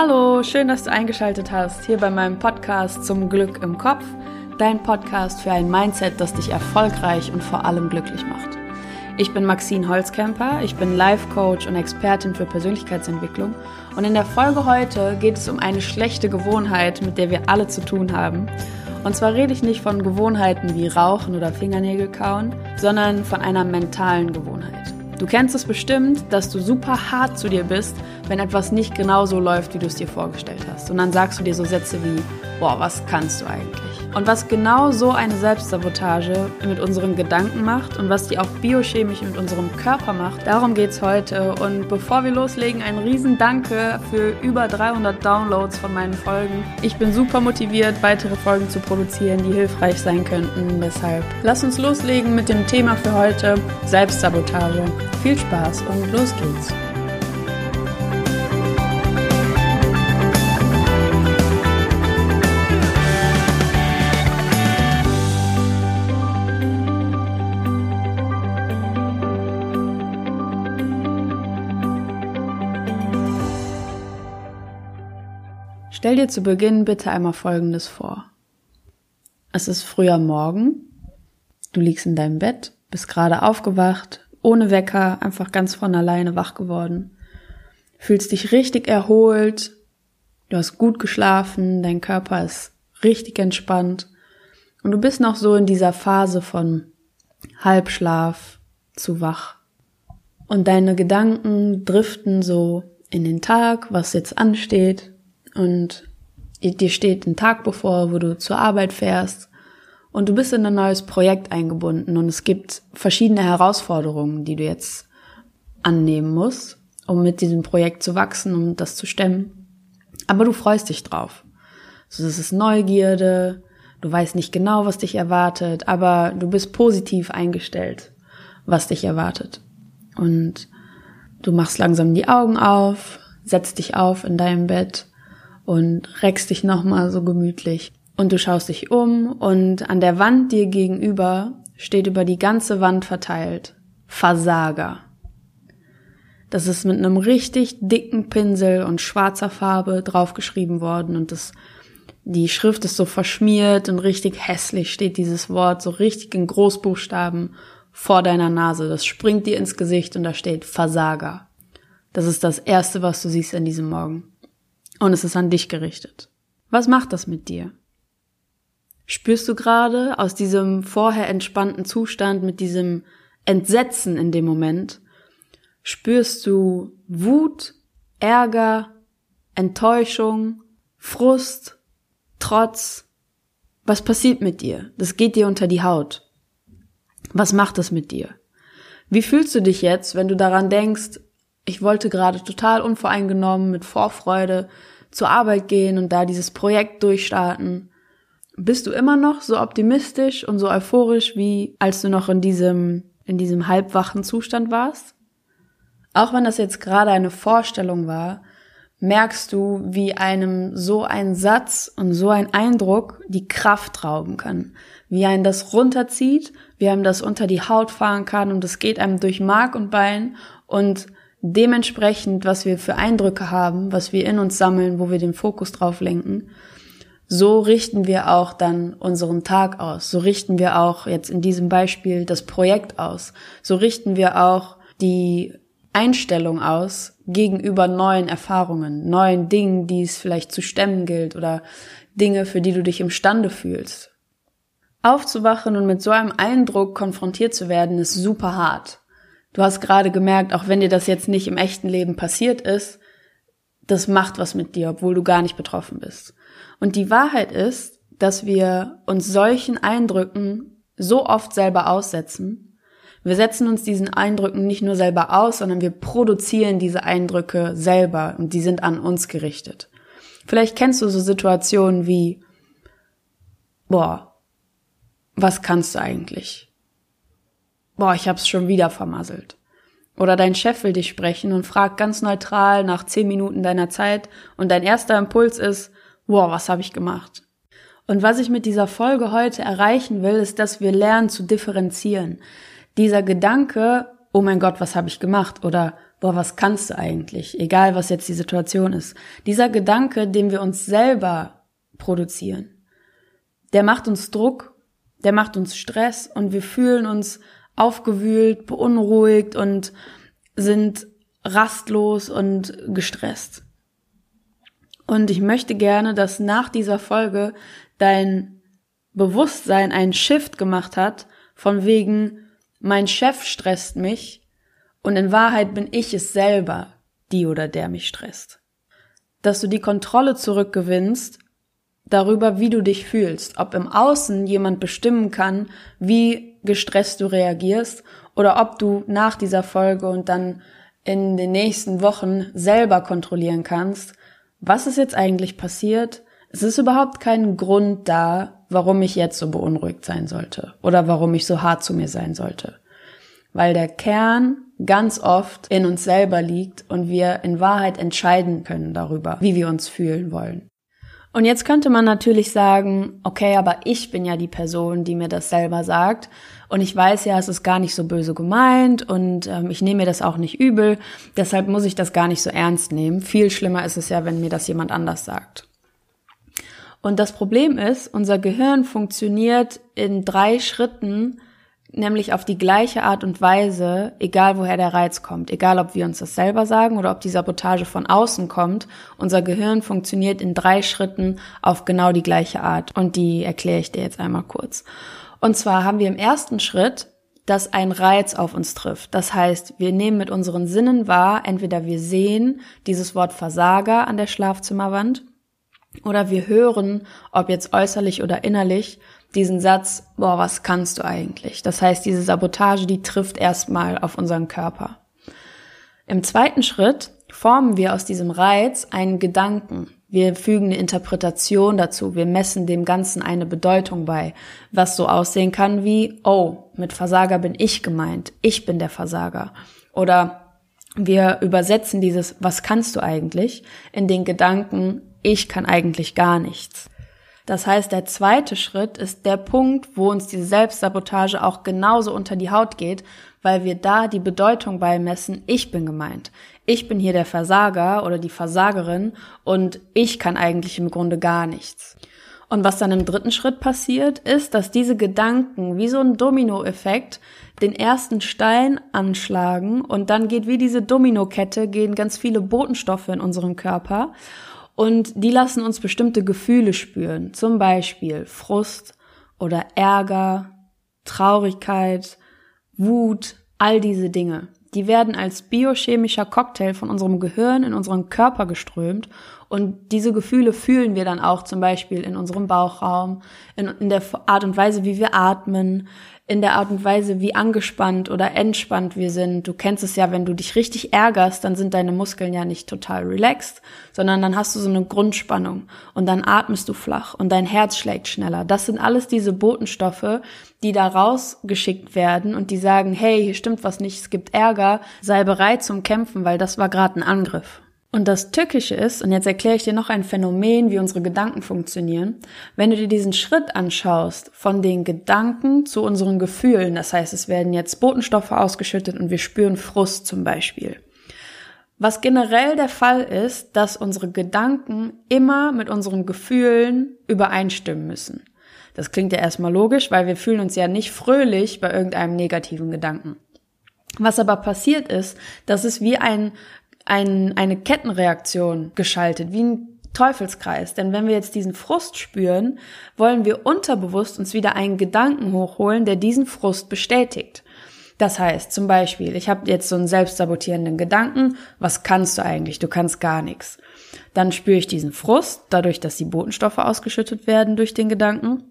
Hallo, schön, dass du eingeschaltet hast hier bei meinem Podcast zum Glück im Kopf, dein Podcast für ein Mindset, das dich erfolgreich und vor allem glücklich macht. Ich bin Maxine Holzkemper, ich bin Life Coach und Expertin für Persönlichkeitsentwicklung und in der Folge heute geht es um eine schlechte Gewohnheit, mit der wir alle zu tun haben. Und zwar rede ich nicht von Gewohnheiten wie Rauchen oder Fingernägel kauen, sondern von einer mentalen Gewohnheit. Du kennst es bestimmt, dass du super hart zu dir bist, wenn etwas nicht genau so läuft, wie du es dir vorgestellt hast. Und dann sagst du dir so Sätze wie, boah, was kannst du eigentlich? Und was genau so eine Selbstsabotage mit unseren Gedanken macht und was die auch biochemisch mit unserem Körper macht, darum geht es heute. Und bevor wir loslegen, ein riesen Danke für über 300 Downloads von meinen Folgen. Ich bin super motiviert, weitere Folgen zu produzieren, die hilfreich sein könnten. Deshalb lass uns loslegen mit dem Thema für heute, Selbstsabotage. Viel Spaß und los geht's. Stell dir zu Beginn bitte einmal Folgendes vor. Es ist früher Morgen, du liegst in deinem Bett, bist gerade aufgewacht, ohne Wecker, einfach ganz von alleine wach geworden, fühlst dich richtig erholt, du hast gut geschlafen, dein Körper ist richtig entspannt. Und du bist noch so in dieser Phase von Halbschlaf zu wach. Und deine Gedanken driften so in den Tag, was jetzt ansteht, und dir steht ein Tag bevor, wo du zur Arbeit fährst und du bist in ein neues Projekt eingebunden und es gibt verschiedene Herausforderungen, die du jetzt annehmen musst, um mit diesem Projekt zu wachsen, um das zu stemmen. Aber du freust dich drauf. So, das ist Neugierde, du weißt nicht genau, was dich erwartet, aber du bist positiv eingestellt, was dich erwartet. Und du machst langsam die Augen auf, setzt dich auf in deinem Bett und reckst dich nochmal so gemütlich. Und du schaust dich um und an der Wand dir gegenüber steht über die ganze Wand verteilt Versager. Das ist mit einem richtig dicken Pinsel und schwarzer Farbe draufgeschrieben worden und das, die Schrift ist so verschmiert und richtig hässlich steht dieses Wort so richtig in Großbuchstaben vor deiner Nase. Das springt dir ins Gesicht und da steht Versager. Das ist das erste, was du siehst an diesem Morgen und es ist an dich gerichtet. Was macht das mit dir? Spürst du gerade aus diesem vorher entspannten Zustand mit diesem Entsetzen in dem Moment, spürst du Wut, Ärger, Enttäuschung, Frust, Trotz? Was passiert mit dir? Das geht dir unter die Haut. Was macht das mit dir? Wie fühlst du dich jetzt, wenn du daran denkst, ich wollte gerade total unvoreingenommen mit Vorfreude zur Arbeit gehen und da dieses Projekt durchstarten. Bist du immer noch so optimistisch und so euphorisch wie als du noch in diesem in diesem halbwachen Zustand warst? Auch wenn das jetzt gerade eine Vorstellung war, merkst du, wie einem so ein Satz und so ein Eindruck die Kraft rauben kann. Wie einen das runterzieht, wie einem das unter die Haut fahren kann und es geht einem durch Mark und Bein und dementsprechend, was wir für Eindrücke haben, was wir in uns sammeln, wo wir den Fokus drauf lenken, so richten wir auch dann unseren Tag aus. So richten wir auch jetzt in diesem Beispiel das Projekt aus. So richten wir auch die Einstellung aus gegenüber neuen Erfahrungen, neuen Dingen, die es vielleicht zu stemmen gilt oder Dinge, für die du dich imstande fühlst. Aufzuwachen und mit so einem Eindruck konfrontiert zu werden, ist super hart. Du hast gerade gemerkt, auch wenn dir das jetzt nicht im echten Leben passiert ist, das macht was mit dir, obwohl du gar nicht betroffen bist. Und die Wahrheit ist, dass wir uns solchen Eindrücken so oft selber aussetzen. Wir setzen uns diesen Eindrücken nicht nur selber aus, sondern wir produzieren diese Eindrücke selber und die sind an uns gerichtet. Vielleicht kennst du so Situationen wie, boah, was kannst du eigentlich? Boah, ich hab's schon wieder vermasselt. Oder dein Chef will dich sprechen und fragt ganz neutral nach zehn Minuten deiner Zeit und dein erster Impuls ist, wow, was habe ich gemacht? Und was ich mit dieser Folge heute erreichen will, ist, dass wir lernen zu differenzieren. Dieser Gedanke, oh mein Gott, was habe ich gemacht? Oder boah, was kannst du eigentlich? Egal, was jetzt die Situation ist. Dieser Gedanke, den wir uns selber produzieren, der macht uns Druck, der macht uns Stress und wir fühlen uns aufgewühlt, beunruhigt und sind rastlos und gestresst. Und ich möchte gerne, dass nach dieser Folge dein Bewusstsein einen Shift gemacht hat, von wegen, mein Chef stresst mich und in Wahrheit bin ich es selber, die oder der mich stresst. Dass du die Kontrolle zurückgewinnst darüber, wie du dich fühlst, ob im Außen jemand bestimmen kann, wie gestresst du reagierst oder ob du nach dieser Folge und dann in den nächsten Wochen selber kontrollieren kannst, was ist jetzt eigentlich passiert? Es ist überhaupt kein Grund da, warum ich jetzt so beunruhigt sein sollte oder warum ich so hart zu mir sein sollte. Weil der Kern ganz oft in uns selber liegt und wir in Wahrheit entscheiden können darüber, wie wir uns fühlen wollen. Und jetzt könnte man natürlich sagen, okay, aber ich bin ja die Person, die mir das selber sagt. Und ich weiß ja, es ist gar nicht so böse gemeint und ähm, ich nehme mir das auch nicht übel. Deshalb muss ich das gar nicht so ernst nehmen. Viel schlimmer ist es ja, wenn mir das jemand anders sagt. Und das Problem ist, unser Gehirn funktioniert in drei Schritten nämlich auf die gleiche Art und Weise, egal woher der Reiz kommt, egal ob wir uns das selber sagen oder ob die Sabotage von außen kommt, unser Gehirn funktioniert in drei Schritten auf genau die gleiche Art und die erkläre ich dir jetzt einmal kurz. Und zwar haben wir im ersten Schritt, dass ein Reiz auf uns trifft. Das heißt, wir nehmen mit unseren Sinnen wahr, entweder wir sehen dieses Wort Versager an der Schlafzimmerwand oder wir hören, ob jetzt äußerlich oder innerlich, diesen Satz, boah, was kannst du eigentlich? Das heißt, diese Sabotage, die trifft erstmal auf unseren Körper. Im zweiten Schritt formen wir aus diesem Reiz einen Gedanken. Wir fügen eine Interpretation dazu. Wir messen dem Ganzen eine Bedeutung bei, was so aussehen kann wie, oh, mit Versager bin ich gemeint. Ich bin der Versager. Oder wir übersetzen dieses, was kannst du eigentlich, in den Gedanken, ich kann eigentlich gar nichts. Das heißt, der zweite Schritt ist der Punkt, wo uns diese Selbstsabotage auch genauso unter die Haut geht, weil wir da die Bedeutung beimessen, ich bin gemeint. Ich bin hier der Versager oder die Versagerin und ich kann eigentlich im Grunde gar nichts. Und was dann im dritten Schritt passiert, ist, dass diese Gedanken wie so ein Dominoeffekt den ersten Stein anschlagen und dann geht wie diese Dominokette, gehen ganz viele Botenstoffe in unseren Körper und die lassen uns bestimmte Gefühle spüren, zum Beispiel Frust oder Ärger, Traurigkeit, Wut, all diese Dinge. Die werden als biochemischer Cocktail von unserem Gehirn in unseren Körper geströmt und diese Gefühle fühlen wir dann auch zum Beispiel in unserem Bauchraum, in, in der Art und Weise, wie wir atmen, in der Art und Weise, wie angespannt oder entspannt wir sind. Du kennst es ja, wenn du dich richtig ärgerst, dann sind deine Muskeln ja nicht total relaxed, sondern dann hast du so eine Grundspannung und dann atmest du flach und dein Herz schlägt schneller. Das sind alles diese Botenstoffe, die da rausgeschickt werden und die sagen, hey, hier stimmt was nicht, es gibt Ärger, sei bereit zum Kämpfen, weil das war gerade ein Angriff. Und das Tückische ist, und jetzt erkläre ich dir noch ein Phänomen, wie unsere Gedanken funktionieren, wenn du dir diesen Schritt anschaust, von den Gedanken zu unseren Gefühlen, das heißt, es werden jetzt Botenstoffe ausgeschüttet und wir spüren Frust zum Beispiel. Was generell der Fall ist, dass unsere Gedanken immer mit unseren Gefühlen übereinstimmen müssen. Das klingt ja erstmal logisch, weil wir fühlen uns ja nicht fröhlich bei irgendeinem negativen Gedanken. Was aber passiert ist, dass es wie ein ein, eine Kettenreaktion geschaltet, wie ein Teufelskreis. Denn wenn wir jetzt diesen Frust spüren, wollen wir unterbewusst uns wieder einen Gedanken hochholen, der diesen Frust bestätigt. Das heißt, zum Beispiel, ich habe jetzt so einen selbstsabotierenden Gedanken, was kannst du eigentlich? Du kannst gar nichts. Dann spüre ich diesen Frust, dadurch, dass die Botenstoffe ausgeschüttet werden durch den Gedanken.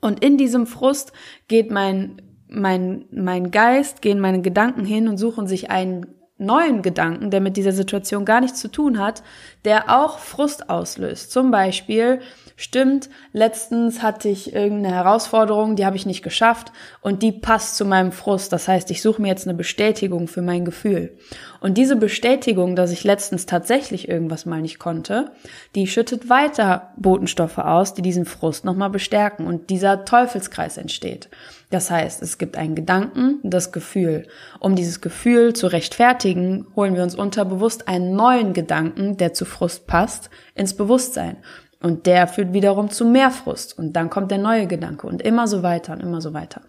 Und in diesem Frust geht mein, mein, mein Geist, gehen meine Gedanken hin und suchen sich einen neuen Gedanken, der mit dieser Situation gar nichts zu tun hat, der auch Frust auslöst. Zum Beispiel, stimmt, letztens hatte ich irgendeine Herausforderung, die habe ich nicht geschafft und die passt zu meinem Frust. Das heißt, ich suche mir jetzt eine Bestätigung für mein Gefühl. Und diese Bestätigung, dass ich letztens tatsächlich irgendwas mal nicht konnte, die schüttet weiter Botenstoffe aus, die diesen Frust nochmal bestärken und dieser Teufelskreis entsteht. Das heißt, es gibt einen Gedanken, das Gefühl. Um dieses Gefühl zu rechtfertigen, holen wir uns unterbewusst einen neuen Gedanken, der zu Frust passt, ins Bewusstsein. Und der führt wiederum zu mehr Frust. Und dann kommt der neue Gedanke und immer so weiter und immer so weiter.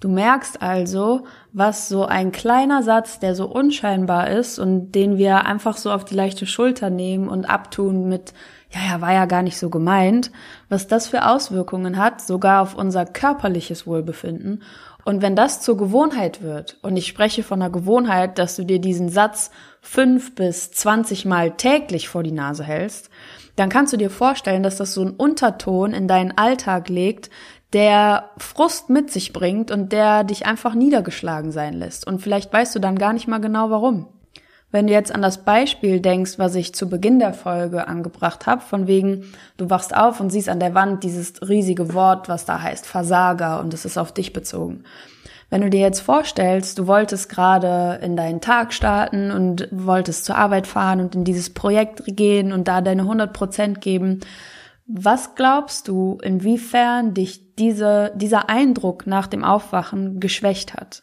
Du merkst also, was so ein kleiner Satz, der so unscheinbar ist und den wir einfach so auf die leichte Schulter nehmen und abtun mit, ja, ja, war ja gar nicht so gemeint, was das für Auswirkungen hat, sogar auf unser körperliches Wohlbefinden. Und wenn das zur Gewohnheit wird, und ich spreche von einer Gewohnheit, dass du dir diesen Satz fünf bis zwanzig Mal täglich vor die Nase hältst, dann kannst du dir vorstellen, dass das so einen Unterton in deinen Alltag legt, der Frust mit sich bringt und der dich einfach niedergeschlagen sein lässt. Und vielleicht weißt du dann gar nicht mal genau warum. Wenn du jetzt an das Beispiel denkst, was ich zu Beginn der Folge angebracht habe, von wegen, du wachst auf und siehst an der Wand dieses riesige Wort, was da heißt Versager und es ist auf dich bezogen. Wenn du dir jetzt vorstellst, du wolltest gerade in deinen Tag starten und wolltest zur Arbeit fahren und in dieses Projekt gehen und da deine 100 Prozent geben, was glaubst du, inwiefern dich diese, dieser Eindruck nach dem Aufwachen geschwächt hat?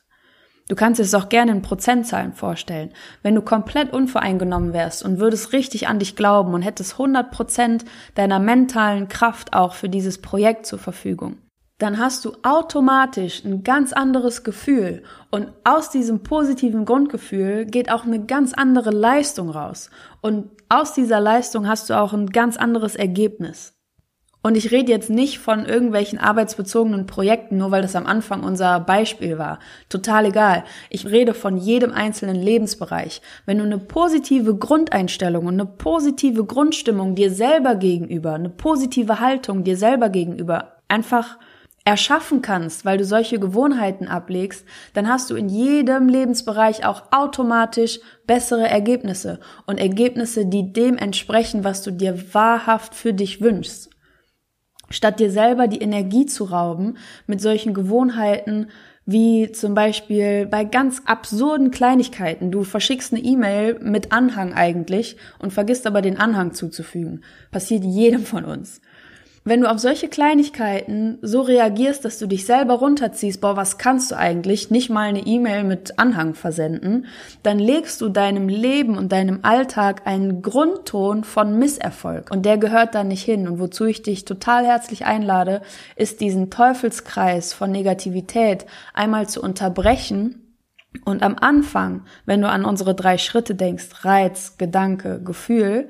Du kannst es auch gerne in Prozentzahlen vorstellen. Wenn du komplett unvoreingenommen wärst und würdest richtig an dich glauben und hättest 100 Prozent deiner mentalen Kraft auch für dieses Projekt zur Verfügung, dann hast du automatisch ein ganz anderes Gefühl und aus diesem positiven Grundgefühl geht auch eine ganz andere Leistung raus und aus dieser Leistung hast du auch ein ganz anderes Ergebnis. Und ich rede jetzt nicht von irgendwelchen arbeitsbezogenen Projekten, nur weil das am Anfang unser Beispiel war. Total egal. Ich rede von jedem einzelnen Lebensbereich. Wenn du eine positive Grundeinstellung und eine positive Grundstimmung dir selber gegenüber, eine positive Haltung dir selber gegenüber einfach erschaffen kannst, weil du solche Gewohnheiten ablegst, dann hast du in jedem Lebensbereich auch automatisch bessere Ergebnisse und Ergebnisse, die dem entsprechen, was du dir wahrhaft für dich wünschst. Statt dir selber die Energie zu rauben mit solchen Gewohnheiten, wie zum Beispiel bei ganz absurden Kleinigkeiten. Du verschickst eine E-Mail mit Anhang eigentlich und vergisst aber den Anhang zuzufügen. Passiert jedem von uns. Wenn du auf solche Kleinigkeiten so reagierst, dass du dich selber runterziehst, boah, was kannst du eigentlich, nicht mal eine E-Mail mit Anhang versenden, dann legst du deinem Leben und deinem Alltag einen Grundton von Misserfolg. Und der gehört da nicht hin. Und wozu ich dich total herzlich einlade, ist diesen Teufelskreis von Negativität einmal zu unterbrechen und am Anfang, wenn du an unsere drei Schritte denkst, Reiz, Gedanke, Gefühl,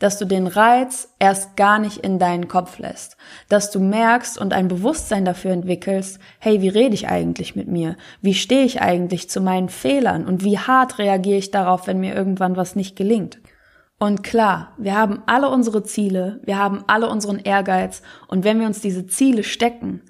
dass du den Reiz erst gar nicht in deinen Kopf lässt, dass du merkst und ein Bewusstsein dafür entwickelst, hey, wie rede ich eigentlich mit mir? Wie stehe ich eigentlich zu meinen Fehlern und wie hart reagiere ich darauf, wenn mir irgendwann was nicht gelingt? Und klar, wir haben alle unsere Ziele, wir haben alle unseren Ehrgeiz und wenn wir uns diese Ziele stecken,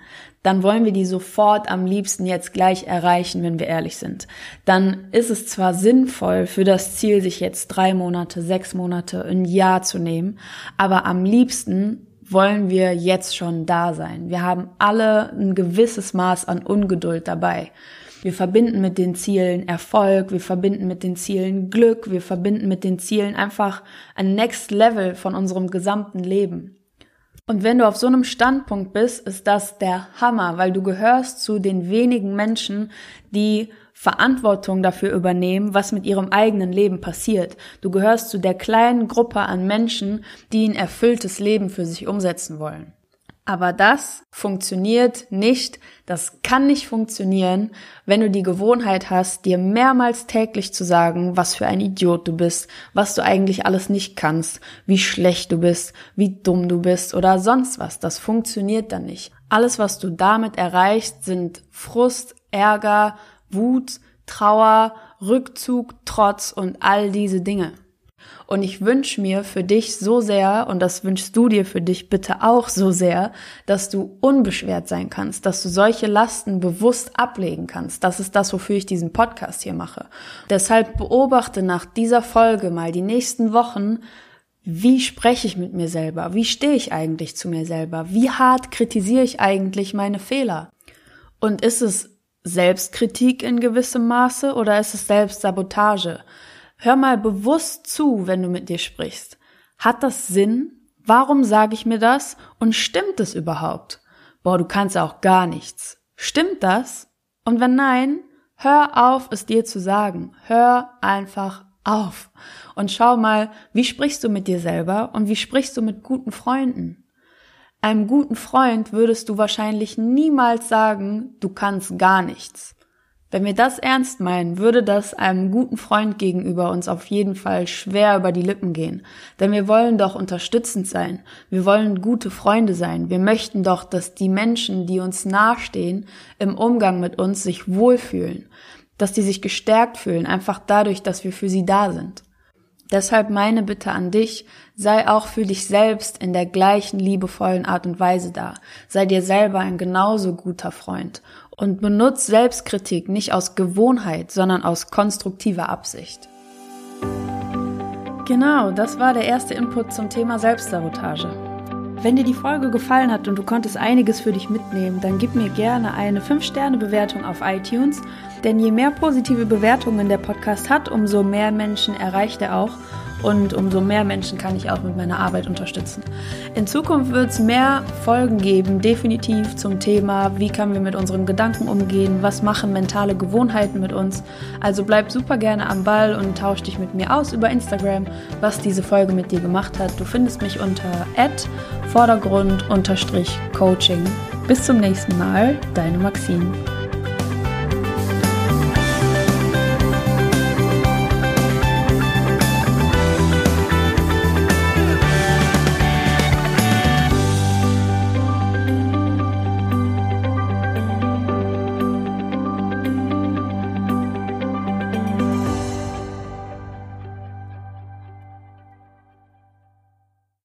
dann wollen wir die sofort am liebsten jetzt gleich erreichen, wenn wir ehrlich sind. Dann ist es zwar sinnvoll für das Ziel, sich jetzt drei Monate, sechs Monate, ein Jahr zu nehmen, aber am liebsten wollen wir jetzt schon da sein. Wir haben alle ein gewisses Maß an Ungeduld dabei. Wir verbinden mit den Zielen Erfolg, wir verbinden mit den Zielen Glück, wir verbinden mit den Zielen einfach ein Next Level von unserem gesamten Leben. Und wenn du auf so einem Standpunkt bist, ist das der Hammer, weil du gehörst zu den wenigen Menschen, die Verantwortung dafür übernehmen, was mit ihrem eigenen Leben passiert. Du gehörst zu der kleinen Gruppe an Menschen, die ein erfülltes Leben für sich umsetzen wollen. Aber das funktioniert nicht, das kann nicht funktionieren, wenn du die Gewohnheit hast, dir mehrmals täglich zu sagen, was für ein Idiot du bist, was du eigentlich alles nicht kannst, wie schlecht du bist, wie dumm du bist oder sonst was. Das funktioniert dann nicht. Alles, was du damit erreichst, sind Frust, Ärger, Wut, Trauer, Rückzug, Trotz und all diese Dinge. Und ich wünsche mir für dich so sehr, und das wünschst du dir für dich bitte auch so sehr, dass du unbeschwert sein kannst, dass du solche Lasten bewusst ablegen kannst. Das ist das, wofür ich diesen Podcast hier mache. Deshalb beobachte nach dieser Folge mal die nächsten Wochen, wie spreche ich mit mir selber? Wie stehe ich eigentlich zu mir selber? Wie hart kritisiere ich eigentlich meine Fehler? Und ist es Selbstkritik in gewissem Maße oder ist es Selbstsabotage? Hör mal bewusst zu, wenn du mit dir sprichst. Hat das Sinn? Warum sage ich mir das? Und stimmt es überhaupt? Boah, du kannst auch gar nichts. Stimmt das? Und wenn nein, hör auf, es dir zu sagen. Hör einfach auf. Und schau mal, wie sprichst du mit dir selber und wie sprichst du mit guten Freunden? Einem guten Freund würdest du wahrscheinlich niemals sagen, du kannst gar nichts. Wenn wir das ernst meinen, würde das einem guten Freund gegenüber uns auf jeden Fall schwer über die Lippen gehen. Denn wir wollen doch unterstützend sein. Wir wollen gute Freunde sein. Wir möchten doch, dass die Menschen, die uns nahestehen, im Umgang mit uns sich wohlfühlen. Dass die sich gestärkt fühlen, einfach dadurch, dass wir für sie da sind. Deshalb meine Bitte an dich, sei auch für dich selbst in der gleichen liebevollen Art und Weise da. Sei dir selber ein genauso guter Freund und benutz Selbstkritik nicht aus Gewohnheit, sondern aus konstruktiver Absicht. Genau, das war der erste Input zum Thema Selbstsabotage. Wenn dir die Folge gefallen hat und du konntest einiges für dich mitnehmen, dann gib mir gerne eine 5-Sterne-Bewertung auf iTunes, denn je mehr positive Bewertungen der Podcast hat, umso mehr Menschen erreicht er auch und umso mehr Menschen kann ich auch mit meiner Arbeit unterstützen. In Zukunft wird es mehr Folgen geben, definitiv zum Thema, wie können wir mit unseren Gedanken umgehen, was machen mentale Gewohnheiten mit uns. Also bleib super gerne am Ball und tausch dich mit mir aus über Instagram, was diese Folge mit dir gemacht hat. Du findest mich unter Vordergrund-Coaching. Bis zum nächsten Mal, deine Maxine.